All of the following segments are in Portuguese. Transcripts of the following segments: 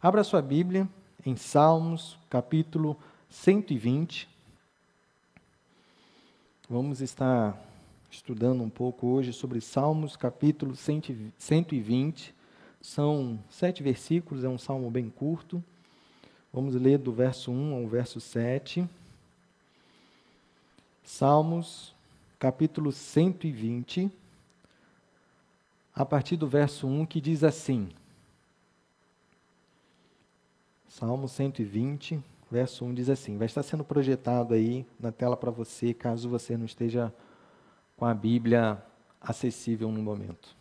Abra sua Bíblia em Salmos, capítulo 120. Vamos estar estudando um pouco hoje sobre Salmos, capítulo 120. São sete versículos, é um salmo bem curto. Vamos ler do verso 1 ao verso 7. Salmos, capítulo 120, a partir do verso 1, que diz assim: Salmo 120, verso 1 diz assim: vai estar sendo projetado aí na tela para você, caso você não esteja com a Bíblia acessível no momento.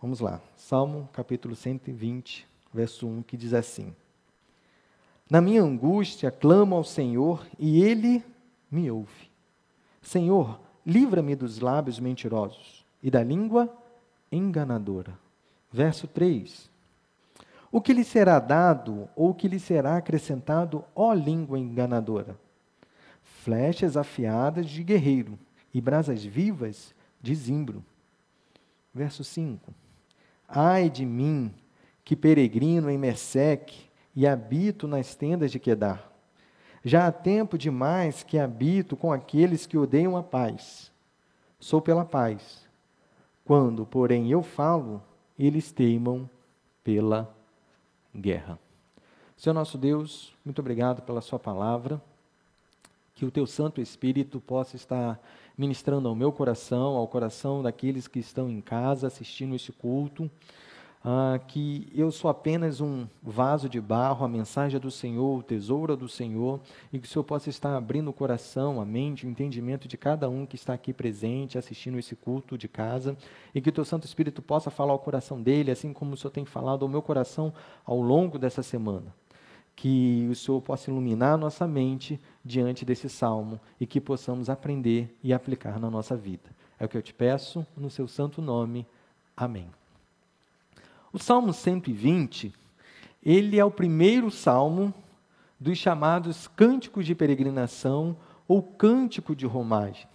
Vamos lá. Salmo capítulo 120, verso 1, que diz assim: Na minha angústia clamo ao Senhor e ele me ouve. Senhor, livra-me dos lábios mentirosos e da língua enganadora. Verso 3. O que lhe será dado ou o que lhe será acrescentado, ó língua enganadora? Flechas afiadas de guerreiro e brasas vivas de zimbro. Verso 5. Ai de mim, que peregrino em Meseque e habito nas tendas de Quedar. Já há tempo demais que habito com aqueles que odeiam a paz. Sou pela paz. Quando, porém, eu falo, eles teimam pela guerra. Senhor nosso Deus, muito obrigado pela Sua palavra. Que o Teu Santo Espírito possa estar ministrando ao meu coração, ao coração daqueles que estão em casa assistindo este culto. Ah, que eu sou apenas um vaso de barro, a mensagem do Senhor, o tesouro do Senhor, e que o Senhor possa estar abrindo o coração, a mente, o entendimento de cada um que está aqui presente, assistindo esse culto de casa, e que o Teu Santo Espírito possa falar ao coração dele, assim como o Senhor tem falado ao meu coração ao longo dessa semana. Que o Senhor possa iluminar a nossa mente diante desse salmo e que possamos aprender e aplicar na nossa vida. É o que eu te peço, no Seu santo nome. Amém. O Salmo 120, ele é o primeiro salmo dos chamados cânticos de peregrinação ou cântico de romagem.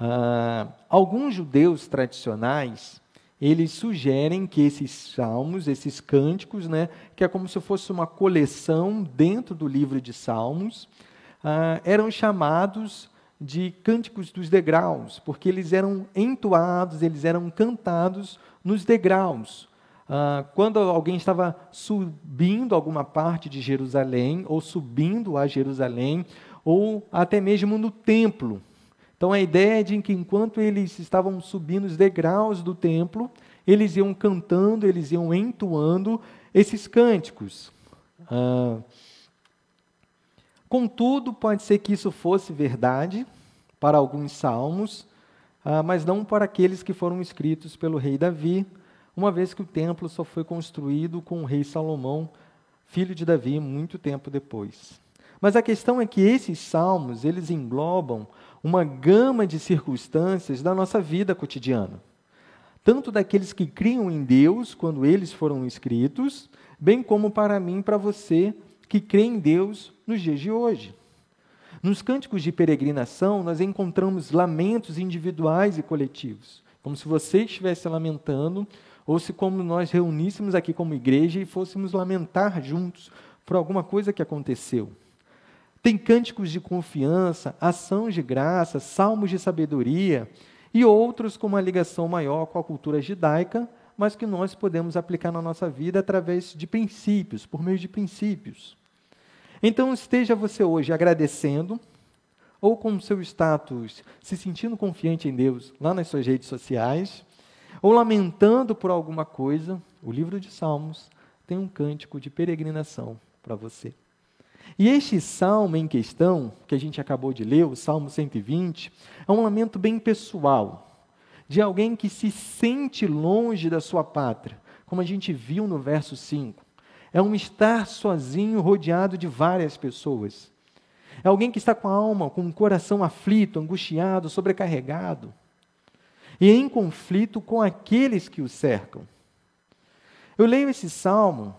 Ah, alguns judeus tradicionais, eles sugerem que esses salmos, esses cânticos, né, que é como se fosse uma coleção dentro do livro de salmos, ah, eram chamados de cânticos dos degraus, porque eles eram entoados, eles eram cantados nos degraus, ah, quando alguém estava subindo alguma parte de Jerusalém, ou subindo a Jerusalém, ou até mesmo no templo. Então a ideia é de que enquanto eles estavam subindo os degraus do templo, eles iam cantando, eles iam entoando esses cânticos. Ah, contudo, pode ser que isso fosse verdade para alguns salmos, ah, mas não para aqueles que foram escritos pelo rei Davi, uma vez que o templo só foi construído com o rei Salomão, filho de Davi, muito tempo depois. Mas a questão é que esses salmos, eles englobam uma gama de circunstâncias da nossa vida cotidiana. Tanto daqueles que criam em Deus quando eles foram escritos, bem como para mim para você que crê em Deus nos dias de hoje. Nos cânticos de peregrinação, nós encontramos lamentos individuais e coletivos, como se você estivesse lamentando ou se como nós reuníssemos aqui como igreja e fôssemos lamentar juntos por alguma coisa que aconteceu. Tem cânticos de confiança, ações de graça, salmos de sabedoria e outros com uma ligação maior com a cultura judaica, mas que nós podemos aplicar na nossa vida através de princípios, por meio de princípios. Então esteja você hoje agradecendo ou com seu status se sentindo confiante em Deus lá nas suas redes sociais, ou lamentando por alguma coisa, o livro de Salmos tem um cântico de peregrinação para você. E este salmo em questão, que a gente acabou de ler, o Salmo 120, é um lamento bem pessoal, de alguém que se sente longe da sua pátria, como a gente viu no verso 5. É um estar sozinho, rodeado de várias pessoas. É alguém que está com a alma, com o coração aflito, angustiado, sobrecarregado e em conflito com aqueles que o cercam. Eu leio esse salmo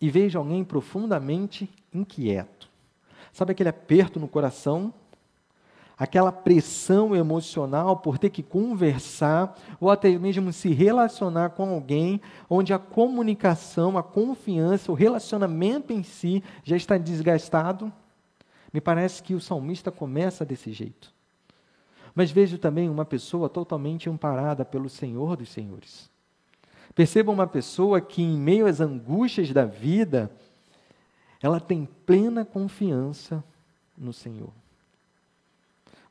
e vejo alguém profundamente inquieto. Sabe aquele aperto no coração? aquela pressão emocional por ter que conversar ou até mesmo se relacionar com alguém onde a comunicação, a confiança, o relacionamento em si já está desgastado? Me parece que o salmista começa desse jeito. Mas vejo também uma pessoa totalmente amparada pelo Senhor dos Senhores. Perceba uma pessoa que, em meio às angústias da vida, ela tem plena confiança no Senhor.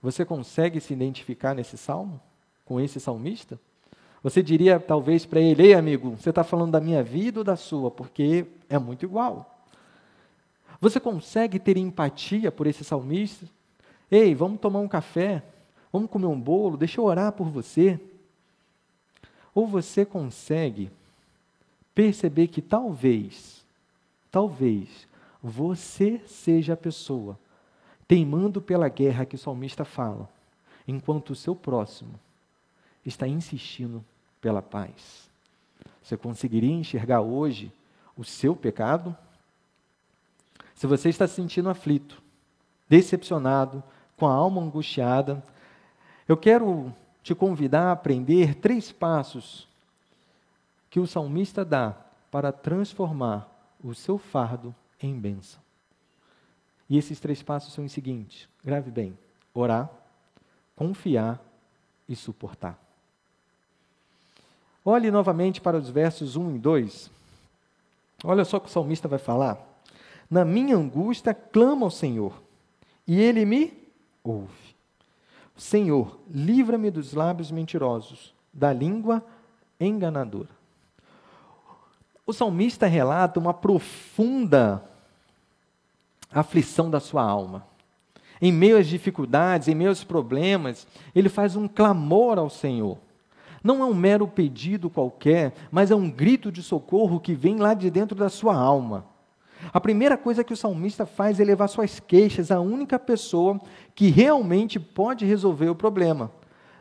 Você consegue se identificar nesse salmo? Com esse salmista? Você diria talvez para ele: Ei, amigo, você está falando da minha vida ou da sua? Porque é muito igual. Você consegue ter empatia por esse salmista? Ei, vamos tomar um café? Vamos comer um bolo? Deixa eu orar por você. Ou você consegue perceber que talvez, talvez, você seja a pessoa teimando pela guerra que o salmista fala, enquanto o seu próximo está insistindo pela paz. Você conseguiria enxergar hoje o seu pecado? Se você está se sentindo aflito, decepcionado, com a alma angustiada, eu quero te convidar a aprender três passos que o salmista dá para transformar o seu fardo em bênção. E esses três passos são os seguintes: grave bem, orar, confiar e suportar. Olhe novamente para os versos 1 e 2. Olha só o que o salmista vai falar. Na minha angústia clamo ao Senhor, e ele me ouve. Senhor, livra-me dos lábios mentirosos, da língua enganadora. O salmista relata uma profunda aflição da sua alma. Em meio às dificuldades, em meio aos problemas, ele faz um clamor ao Senhor. Não é um mero pedido qualquer, mas é um grito de socorro que vem lá de dentro da sua alma. A primeira coisa que o salmista faz é levar suas queixas à única pessoa que realmente pode resolver o problema.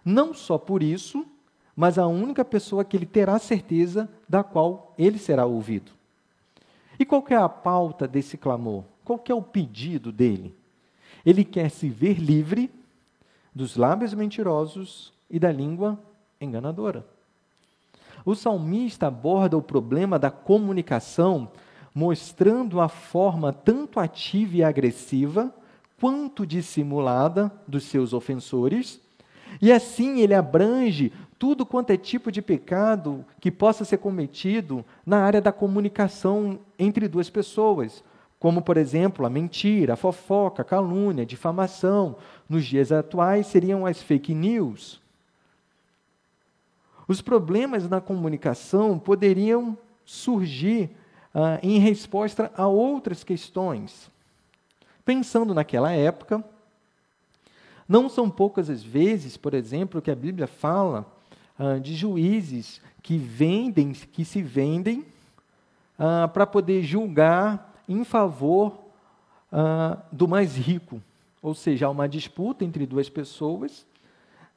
Não só por isso, mas a única pessoa que ele terá certeza da qual ele será ouvido. E qual é a pauta desse clamor? Qual é o pedido dele? Ele quer se ver livre dos lábios mentirosos e da língua enganadora. O salmista aborda o problema da comunicação mostrando a forma tanto ativa e agressiva quanto dissimulada dos seus ofensores, e assim ele abrange tudo quanto é tipo de pecado que possa ser cometido na área da comunicação entre duas pessoas, como, por exemplo, a mentira, a fofoca, a calúnia, a difamação. Nos dias atuais seriam as fake news. Os problemas na comunicação poderiam surgir ah, em resposta a outras questões. Pensando naquela época, não são poucas as vezes, por exemplo, que a Bíblia fala ah, de juízes que vendem, que se vendem ah, para poder julgar em favor ah, do mais rico. Ou seja, há uma disputa entre duas pessoas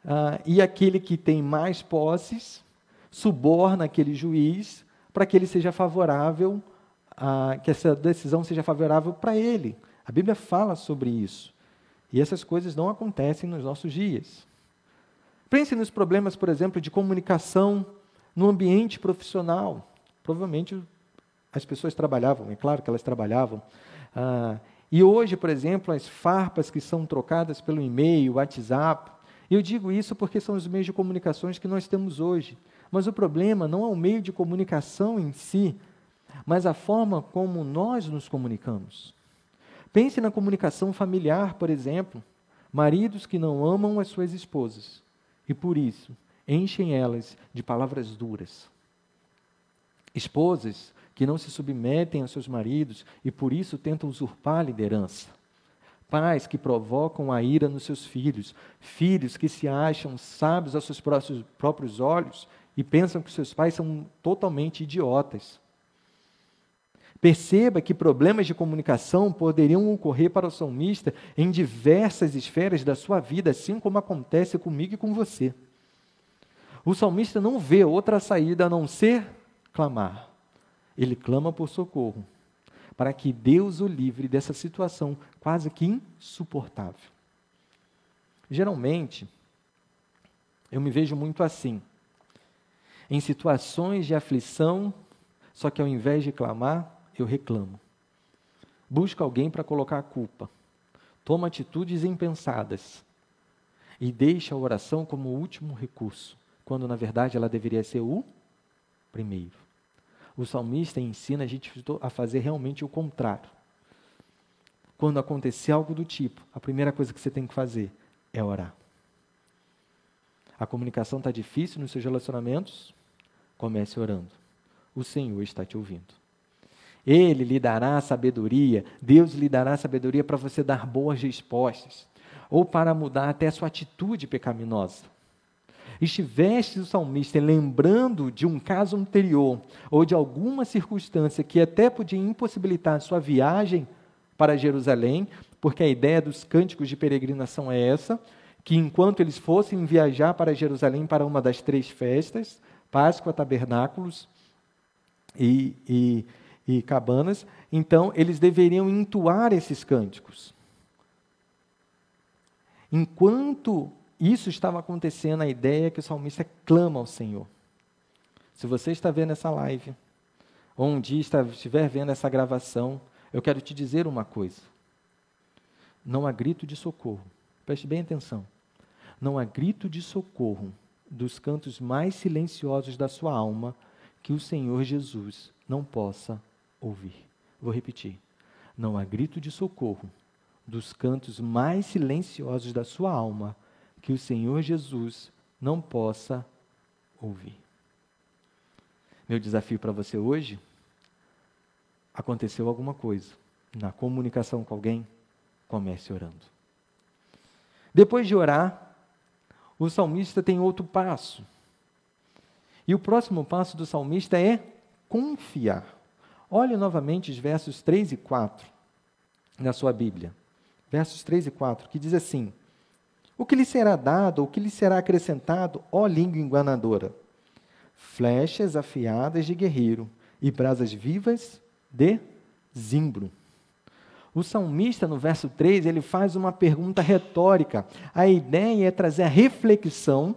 ah, e aquele que tem mais posses suborna aquele juiz para que ele seja favorável, que essa decisão seja favorável para ele. A Bíblia fala sobre isso. E essas coisas não acontecem nos nossos dias. Pense nos problemas, por exemplo, de comunicação no ambiente profissional. Provavelmente as pessoas trabalhavam, é claro que elas trabalhavam. Ah, e hoje, por exemplo, as farpas que são trocadas pelo e-mail, WhatsApp. Eu digo isso porque são os meios de comunicações que nós temos hoje. Mas o problema não é o meio de comunicação em si, mas a forma como nós nos comunicamos. Pense na comunicação familiar, por exemplo. Maridos que não amam as suas esposas e, por isso, enchem elas de palavras duras. Esposas que não se submetem aos seus maridos e por isso tentam usurpar a liderança. Pais que provocam a ira nos seus filhos, filhos que se acham sábios aos seus próprios olhos e pensam que seus pais são totalmente idiotas. Perceba que problemas de comunicação poderiam ocorrer para o salmista em diversas esferas da sua vida, assim como acontece comigo e com você. O salmista não vê outra saída a não ser clamar ele clama por socorro, para que Deus o livre dessa situação quase que insuportável. Geralmente, eu me vejo muito assim. Em situações de aflição, só que ao invés de clamar, eu reclamo. Busco alguém para colocar a culpa. Toma atitudes impensadas. E deixa a oração como o último recurso, quando na verdade ela deveria ser o primeiro. O salmista ensina a gente a fazer realmente o contrário. Quando acontecer algo do tipo, a primeira coisa que você tem que fazer é orar. A comunicação está difícil nos seus relacionamentos? Comece orando. O Senhor está te ouvindo. Ele lhe dará sabedoria, Deus lhe dará sabedoria para você dar boas respostas, ou para mudar até a sua atitude pecaminosa. Estiveste o salmista lembrando de um caso anterior, ou de alguma circunstância que até podia impossibilitar a sua viagem para Jerusalém, porque a ideia dos cânticos de peregrinação é essa, que enquanto eles fossem viajar para Jerusalém para uma das três festas, Páscoa, Tabernáculos e, e, e cabanas, então eles deveriam entoar esses cânticos. Enquanto isso estava acontecendo, a ideia é que o salmista clama ao Senhor. Se você está vendo essa live, ou um dia estiver vendo essa gravação, eu quero te dizer uma coisa. Não há grito de socorro. Preste bem atenção. Não há grito de socorro dos cantos mais silenciosos da sua alma que o Senhor Jesus não possa ouvir. Vou repetir. Não há grito de socorro dos cantos mais silenciosos da sua alma que o Senhor Jesus não possa ouvir. Meu desafio para você hoje aconteceu alguma coisa na comunicação com alguém, comece orando. Depois de orar, o salmista tem outro passo. E o próximo passo do salmista é confiar. Olhe novamente os versos 3 e 4 na sua Bíblia. Versos 3 e 4, que diz assim: O que lhe será dado, o que lhe será acrescentado, ó língua enganadora? Flechas afiadas de guerreiro e brasas vivas de zimbro. O salmista, no verso 3, ele faz uma pergunta retórica. A ideia é trazer a reflexão: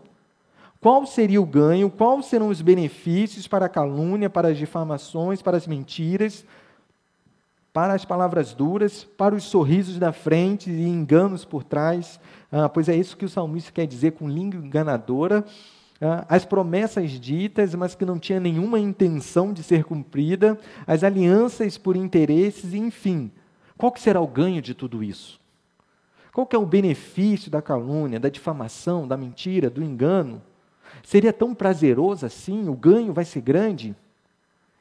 qual seria o ganho, quais serão os benefícios para a calúnia, para as difamações, para as mentiras, para as palavras duras, para os sorrisos da frente e enganos por trás. Ah, pois é isso que o salmista quer dizer com língua enganadora. Ah, as promessas ditas, mas que não tinha nenhuma intenção de ser cumprida, as alianças por interesses, enfim. Qual que será o ganho de tudo isso? Qual que é o benefício da calúnia, da difamação, da mentira, do engano? Seria tão prazeroso assim? O ganho vai ser grande?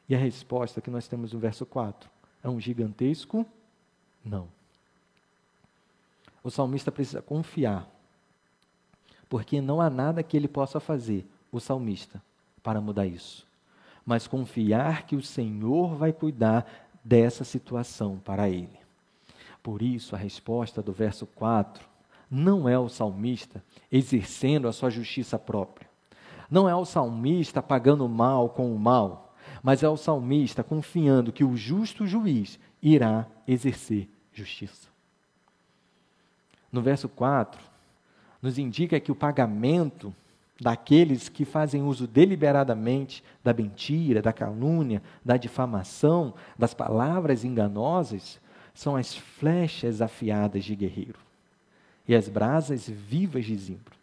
E a resposta que nós temos no verso 4 é um gigantesco não. O salmista precisa confiar porque não há nada que ele possa fazer, o salmista, para mudar isso. Mas confiar que o Senhor vai cuidar dessa situação para ele. Por isso, a resposta do verso 4 não é o salmista exercendo a sua justiça própria. Não é o salmista pagando o mal com o mal, mas é o salmista confiando que o justo juiz irá exercer justiça. No verso 4, nos indica que o pagamento daqueles que fazem uso deliberadamente da mentira, da calúnia, da difamação, das palavras enganosas, são as flechas afiadas de guerreiro e as brasas vivas de zimbro.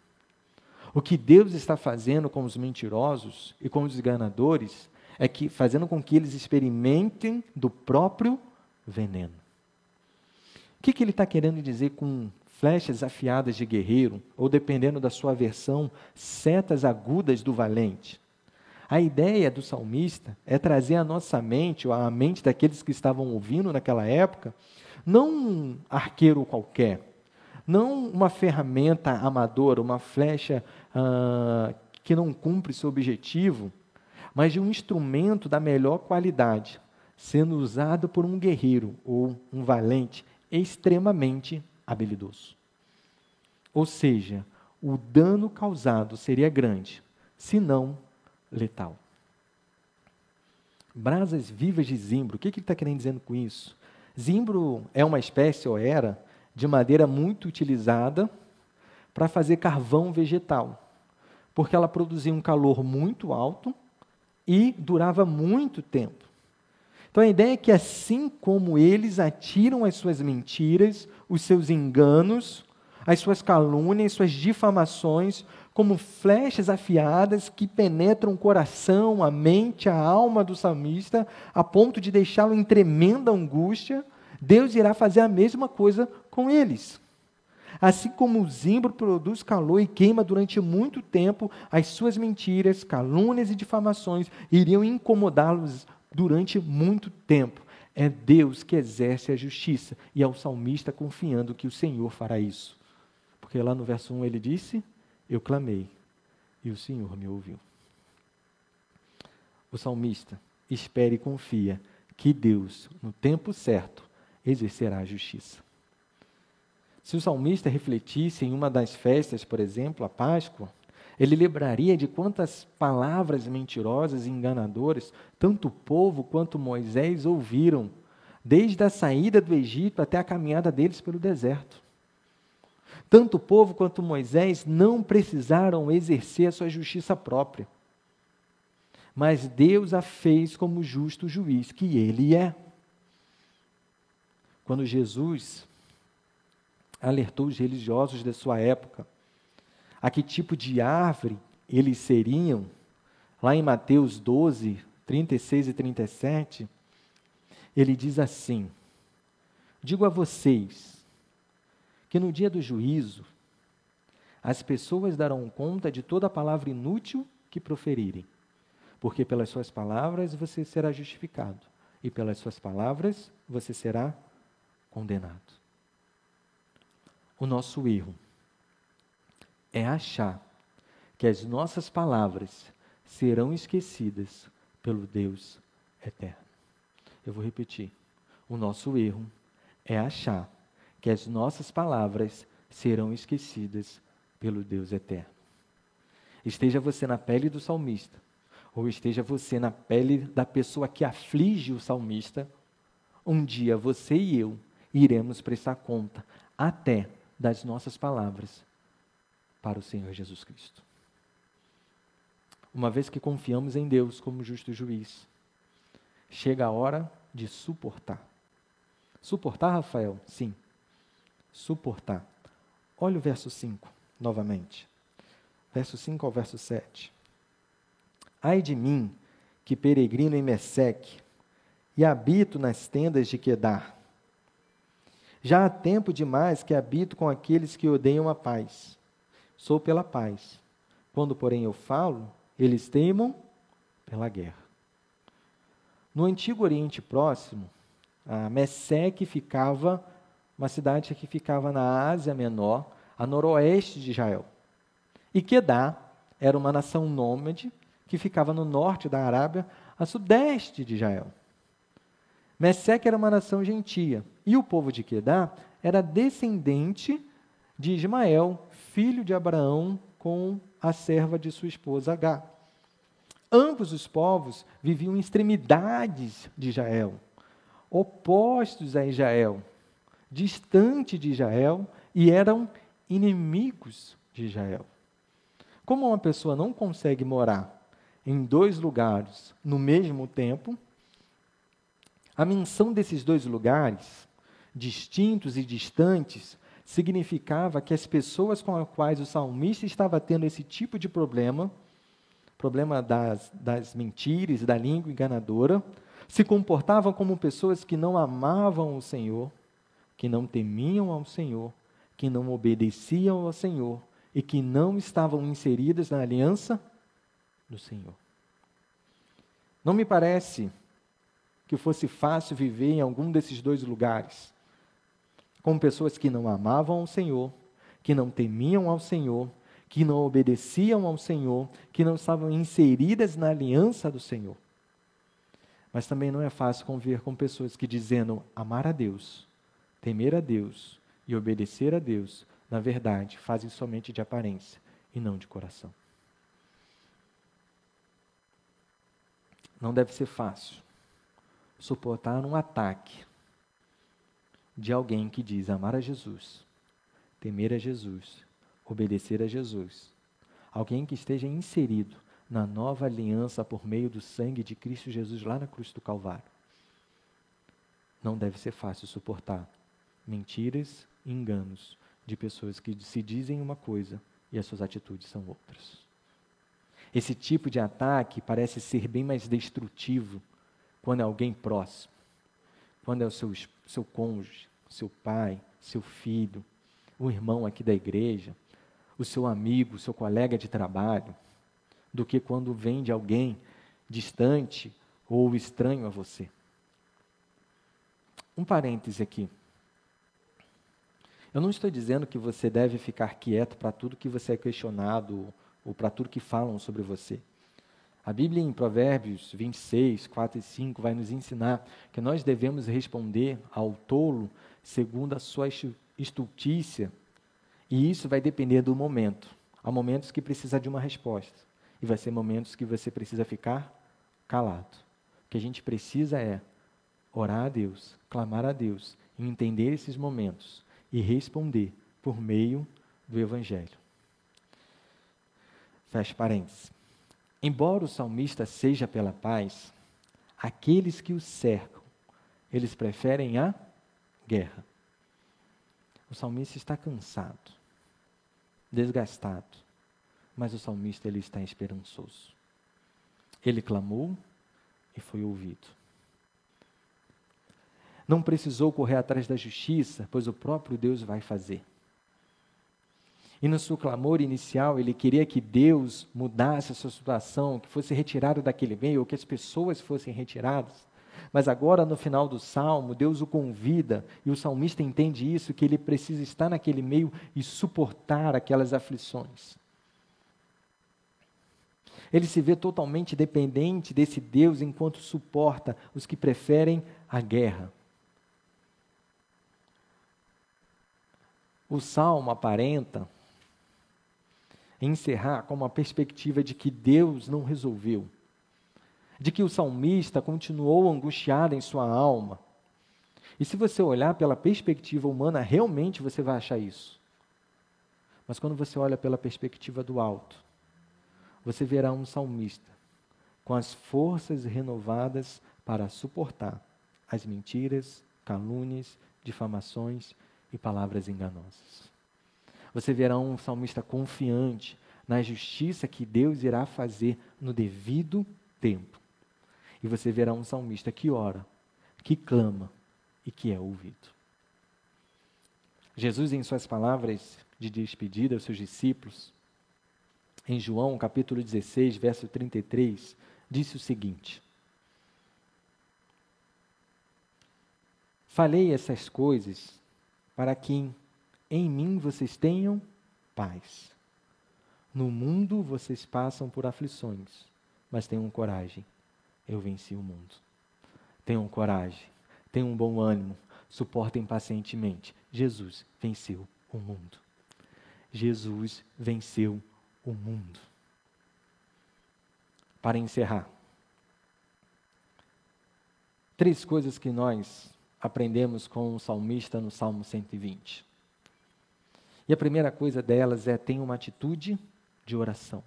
O que Deus está fazendo com os mentirosos e com os enganadores é que fazendo com que eles experimentem do próprio veneno. O que, que ele está querendo dizer com flechas afiadas de guerreiro, ou dependendo da sua versão, setas agudas do valente. A ideia do salmista é trazer à nossa mente, ou à mente daqueles que estavam ouvindo naquela época, não um arqueiro qualquer, não uma ferramenta amadora, uma flecha ah, que não cumpre seu objetivo, mas de um instrumento da melhor qualidade, sendo usado por um guerreiro ou um valente extremamente habilidoso. Ou seja, o dano causado seria grande, se não letal. Brasas vivas de zimbro, o que, que ele está querendo dizer com isso? Zimbro é uma espécie, ou era, de madeira muito utilizada para fazer carvão vegetal, porque ela produzia um calor muito alto e durava muito tempo. Então a ideia é que assim como eles atiram as suas mentiras, os seus enganos, as suas calúnias, suas difamações, como flechas afiadas que penetram o coração, a mente, a alma do salmista, a ponto de deixá-lo em tremenda angústia, Deus irá fazer a mesma coisa com eles. Assim como o zimbro produz calor e queima durante muito tempo, as suas mentiras, calúnias e difamações iriam incomodá-los durante muito tempo. É Deus que exerce a justiça e é o salmista confiando que o Senhor fará isso. Porque lá no verso 1 ele disse: Eu clamei e o Senhor me ouviu. O salmista espera e confia que Deus, no tempo certo, exercerá a justiça. Se o salmista refletisse em uma das festas, por exemplo, a Páscoa, ele lembraria de quantas palavras mentirosas e enganadoras tanto o povo quanto Moisés ouviram, desde a saída do Egito até a caminhada deles pelo deserto. Tanto o povo quanto Moisés não precisaram exercer a sua justiça própria. Mas Deus a fez como justo juiz que ele é. Quando Jesus alertou os religiosos da sua época a que tipo de árvore eles seriam, lá em Mateus 12, 36 e 37, ele diz assim: Digo a vocês que no dia do juízo as pessoas darão conta de toda palavra inútil que proferirem, porque pelas suas palavras você será justificado e pelas suas palavras você será condenado. O nosso erro é achar que as nossas palavras serão esquecidas pelo Deus eterno. Eu vou repetir. O nosso erro é achar que as nossas palavras serão esquecidas pelo Deus eterno. Esteja você na pele do salmista, ou esteja você na pele da pessoa que aflige o salmista, um dia você e eu iremos prestar conta até das nossas palavras para o Senhor Jesus Cristo. Uma vez que confiamos em Deus como justo juiz, chega a hora de suportar. Suportar, Rafael? Sim. Suportar. Olha o verso 5, novamente. Verso 5 ao verso 7. Ai de mim, que peregrino em Meseque, e habito nas tendas de Quedar. Já há tempo demais que habito com aqueles que odeiam a paz sou pela paz. Quando, porém, eu falo, eles teimam pela guerra. No antigo Oriente Próximo, a Mesec ficava, uma cidade que ficava na Ásia Menor, a noroeste de Israel. E Quedá era uma nação nômade que ficava no norte da Arábia, a sudeste de Israel. Mesec era uma nação gentia, e o povo de Quedá era descendente de Ismael, filho de Abraão com a serva de sua esposa H. Ambos os povos viviam em extremidades de Israel, opostos a Israel, distante de Israel e eram inimigos de Israel. Como uma pessoa não consegue morar em dois lugares no mesmo tempo, a menção desses dois lugares, distintos e distantes, significava que as pessoas com as quais o salmista estava tendo esse tipo de problema, problema das, das mentiras, da língua enganadora, se comportavam como pessoas que não amavam o Senhor, que não temiam ao Senhor, que não obedeciam ao Senhor e que não estavam inseridas na aliança do Senhor. Não me parece que fosse fácil viver em algum desses dois lugares com pessoas que não amavam ao Senhor, que não temiam ao Senhor, que não obedeciam ao Senhor, que não estavam inseridas na aliança do Senhor. Mas também não é fácil conviver com pessoas que dizendo amar a Deus, temer a Deus e obedecer a Deus, na verdade, fazem somente de aparência e não de coração. Não deve ser fácil suportar um ataque de alguém que diz amar a Jesus, temer a Jesus, obedecer a Jesus, alguém que esteja inserido na nova aliança por meio do sangue de Cristo Jesus lá na cruz do Calvário. Não deve ser fácil suportar mentiras e enganos de pessoas que se dizem uma coisa e as suas atitudes são outras. Esse tipo de ataque parece ser bem mais destrutivo quando é alguém próximo, quando é o seu, seu cônjuge, seu pai, seu filho, o irmão aqui da igreja, o seu amigo, o seu colega de trabalho do que quando vem de alguém distante ou estranho a você. Um parêntese aqui. Eu não estou dizendo que você deve ficar quieto para tudo que você é questionado ou para tudo que falam sobre você. A Bíblia em Provérbios 26, 4 e 5 vai nos ensinar que nós devemos responder ao tolo segundo a sua estultícia, e isso vai depender do momento. Há momentos que precisa de uma resposta. E vai ser momentos que você precisa ficar calado. O que a gente precisa é orar a Deus, clamar a Deus, e entender esses momentos e responder por meio do Evangelho. Feche parênteses. Embora o salmista seja pela paz, aqueles que o cercam, eles preferem a guerra. O salmista está cansado, desgastado, mas o salmista ele está esperançoso. Ele clamou e foi ouvido. Não precisou correr atrás da justiça, pois o próprio Deus vai fazer. E no seu clamor inicial, ele queria que Deus mudasse a sua situação, que fosse retirado daquele meio, ou que as pessoas fossem retiradas. Mas agora, no final do salmo, Deus o convida, e o salmista entende isso, que ele precisa estar naquele meio e suportar aquelas aflições. Ele se vê totalmente dependente desse Deus enquanto suporta os que preferem a guerra. O salmo aparenta encerrar com uma perspectiva de que Deus não resolveu, de que o salmista continuou angustiado em sua alma. E se você olhar pela perspectiva humana, realmente você vai achar isso. Mas quando você olha pela perspectiva do alto, você verá um salmista com as forças renovadas para suportar as mentiras, calúnias, difamações e palavras enganosas. Você verá um salmista confiante na justiça que Deus irá fazer no devido tempo. E você verá um salmista que ora, que clama e que é ouvido. Jesus, em suas palavras de despedida aos seus discípulos, em João capítulo 16, verso 33, disse o seguinte: Falei essas coisas para que em mim vocês tenham paz. No mundo vocês passam por aflições, mas tenham coragem. Eu venci o mundo. Tenham coragem, tenham um bom ânimo, suportem pacientemente. Jesus venceu o mundo. Jesus venceu o mundo. Para encerrar, três coisas que nós aprendemos com o salmista no Salmo 120. E a primeira coisa delas é ter uma atitude de oração.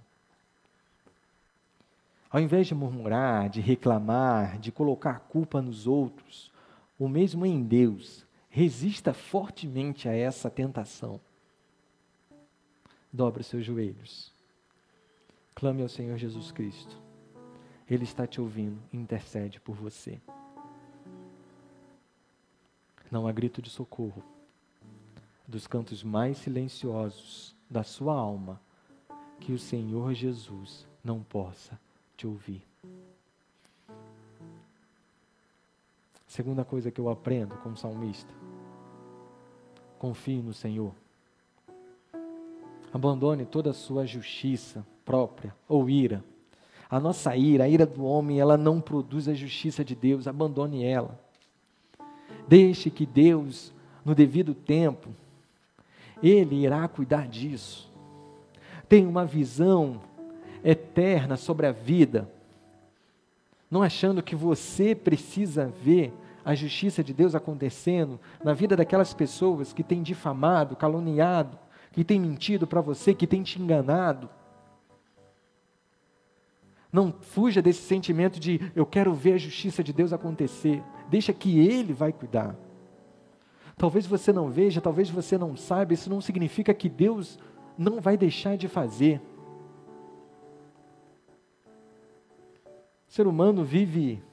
Ao invés de murmurar, de reclamar, de colocar culpa nos outros, ou mesmo em Deus, resista fortemente a essa tentação. Dobre os seus joelhos. Clame ao Senhor Jesus Cristo. Ele está te ouvindo intercede por você. Não há grito de socorro dos cantos mais silenciosos da sua alma que o Senhor Jesus não possa te ouvir. Segunda coisa que eu aprendo com o salmista: confie no Senhor. Abandone toda a sua justiça própria ou ira. A nossa ira, a ira do homem, ela não produz a justiça de Deus, abandone ela. Deixe que Deus, no devido tempo, Ele irá cuidar disso. Tenha uma visão eterna sobre a vida, não achando que você precisa ver a justiça de Deus acontecendo na vida daquelas pessoas que têm difamado, caluniado, que tem mentido para você, que tem te enganado. Não fuja desse sentimento de eu quero ver a justiça de Deus acontecer. Deixa que Ele vai cuidar. Talvez você não veja, talvez você não saiba, isso não significa que Deus não vai deixar de fazer. O ser humano vive,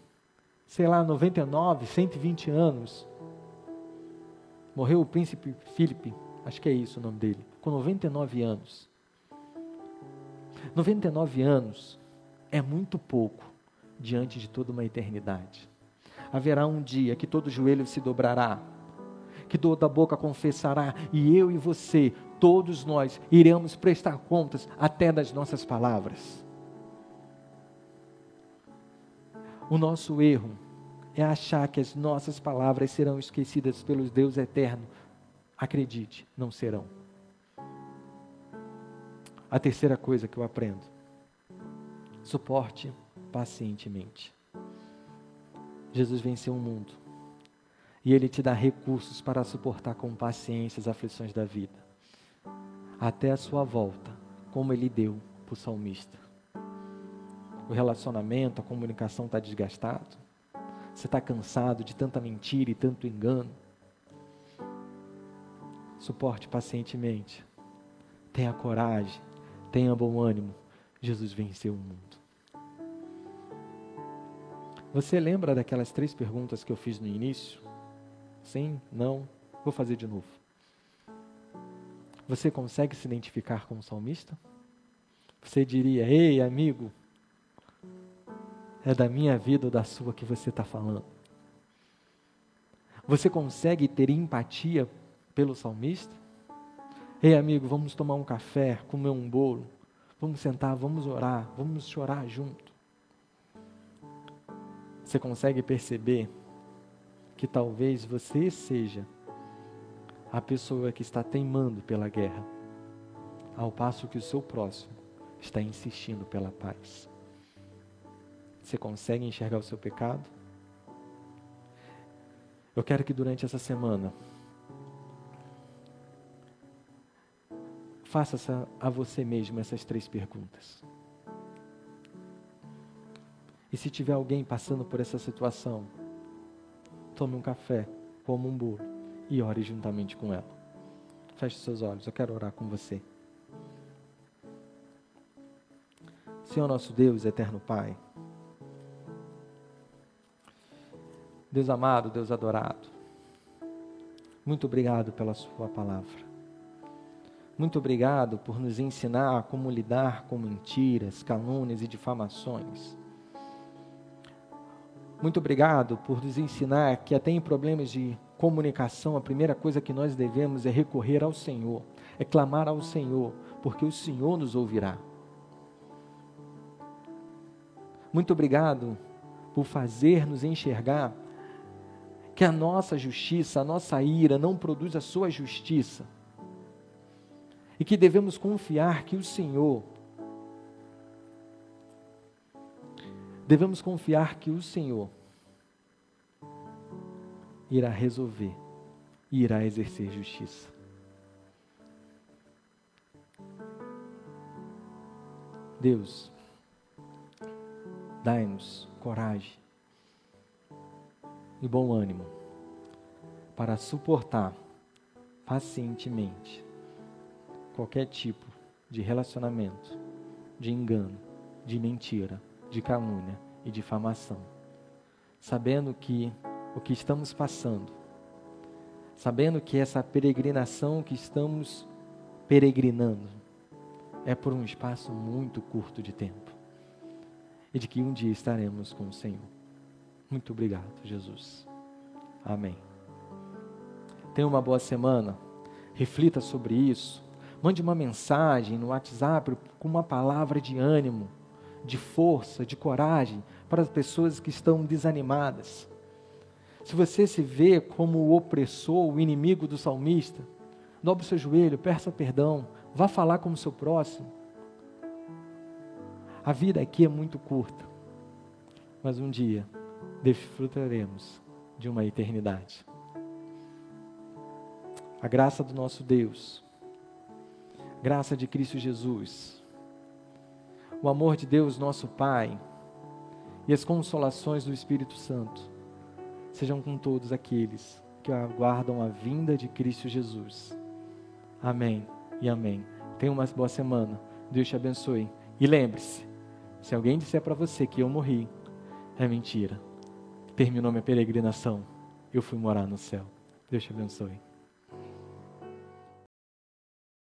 sei lá, 99, 120 anos. Morreu o príncipe Filipe, acho que é isso o nome dele, com 99 anos. 99 anos é muito pouco diante de toda uma eternidade. Haverá um dia que todo joelho se dobrará, que toda boca confessará, e eu e você, todos nós, iremos prestar contas até das nossas palavras. O nosso erro é achar que as nossas palavras serão esquecidas pelo Deus eterno. Acredite, não serão. A terceira coisa que eu aprendo Suporte pacientemente. Jesus venceu o mundo. E Ele te dá recursos para suportar com paciência as aflições da vida. Até a sua volta, como Ele deu para o salmista. O relacionamento, a comunicação está desgastado. Você está cansado de tanta mentira e tanto engano. Suporte pacientemente. Tenha coragem. Tenha bom ânimo. Jesus venceu o mundo. Você lembra daquelas três perguntas que eu fiz no início? Sim? Não? Vou fazer de novo. Você consegue se identificar com o salmista? Você diria: Ei, amigo, é da minha vida ou da sua que você está falando? Você consegue ter empatia pelo salmista? Ei, amigo, vamos tomar um café, comer um bolo, vamos sentar, vamos orar, vamos chorar junto. Você consegue perceber que talvez você seja a pessoa que está teimando pela guerra, ao passo que o seu próximo está insistindo pela paz? Você consegue enxergar o seu pecado? Eu quero que durante essa semana faça a você mesmo essas três perguntas. E se tiver alguém passando por essa situação, tome um café, coma um bolo e ore juntamente com ela. Feche seus olhos, eu quero orar com você. Senhor nosso Deus, eterno Pai, Deus amado, Deus adorado, muito obrigado pela Sua palavra. Muito obrigado por nos ensinar como lidar com mentiras, calúnias e difamações. Muito obrigado por nos ensinar que até em problemas de comunicação, a primeira coisa que nós devemos é recorrer ao Senhor, é clamar ao Senhor, porque o Senhor nos ouvirá. Muito obrigado por fazer-nos enxergar que a nossa justiça, a nossa ira não produz a sua justiça. E que devemos confiar que o Senhor devemos confiar que o Senhor irá resolver e irá exercer justiça. Deus, dai-nos coragem e bom ânimo para suportar pacientemente qualquer tipo de relacionamento, de engano, de mentira de calúnia e difamação, sabendo que o que estamos passando, sabendo que essa peregrinação que estamos peregrinando é por um espaço muito curto de tempo e de que um dia estaremos com o Senhor. Muito obrigado, Jesus. Amém. Tenha uma boa semana. Reflita sobre isso. Mande uma mensagem no WhatsApp com uma palavra de ânimo de força, de coragem para as pessoas que estão desanimadas. Se você se vê como o opressor, o inimigo do salmista, dobre o seu joelho, peça perdão, vá falar com o seu próximo. A vida aqui é muito curta, mas um dia desfrutaremos de uma eternidade. A graça do nosso Deus, graça de Cristo Jesus, o amor de Deus, nosso Pai, e as consolações do Espírito Santo sejam com todos aqueles que aguardam a vinda de Cristo Jesus. Amém e amém. Tenha uma boa semana. Deus te abençoe. E lembre-se: se alguém disser para você que eu morri, é mentira. Terminou minha peregrinação. Eu fui morar no céu. Deus te abençoe.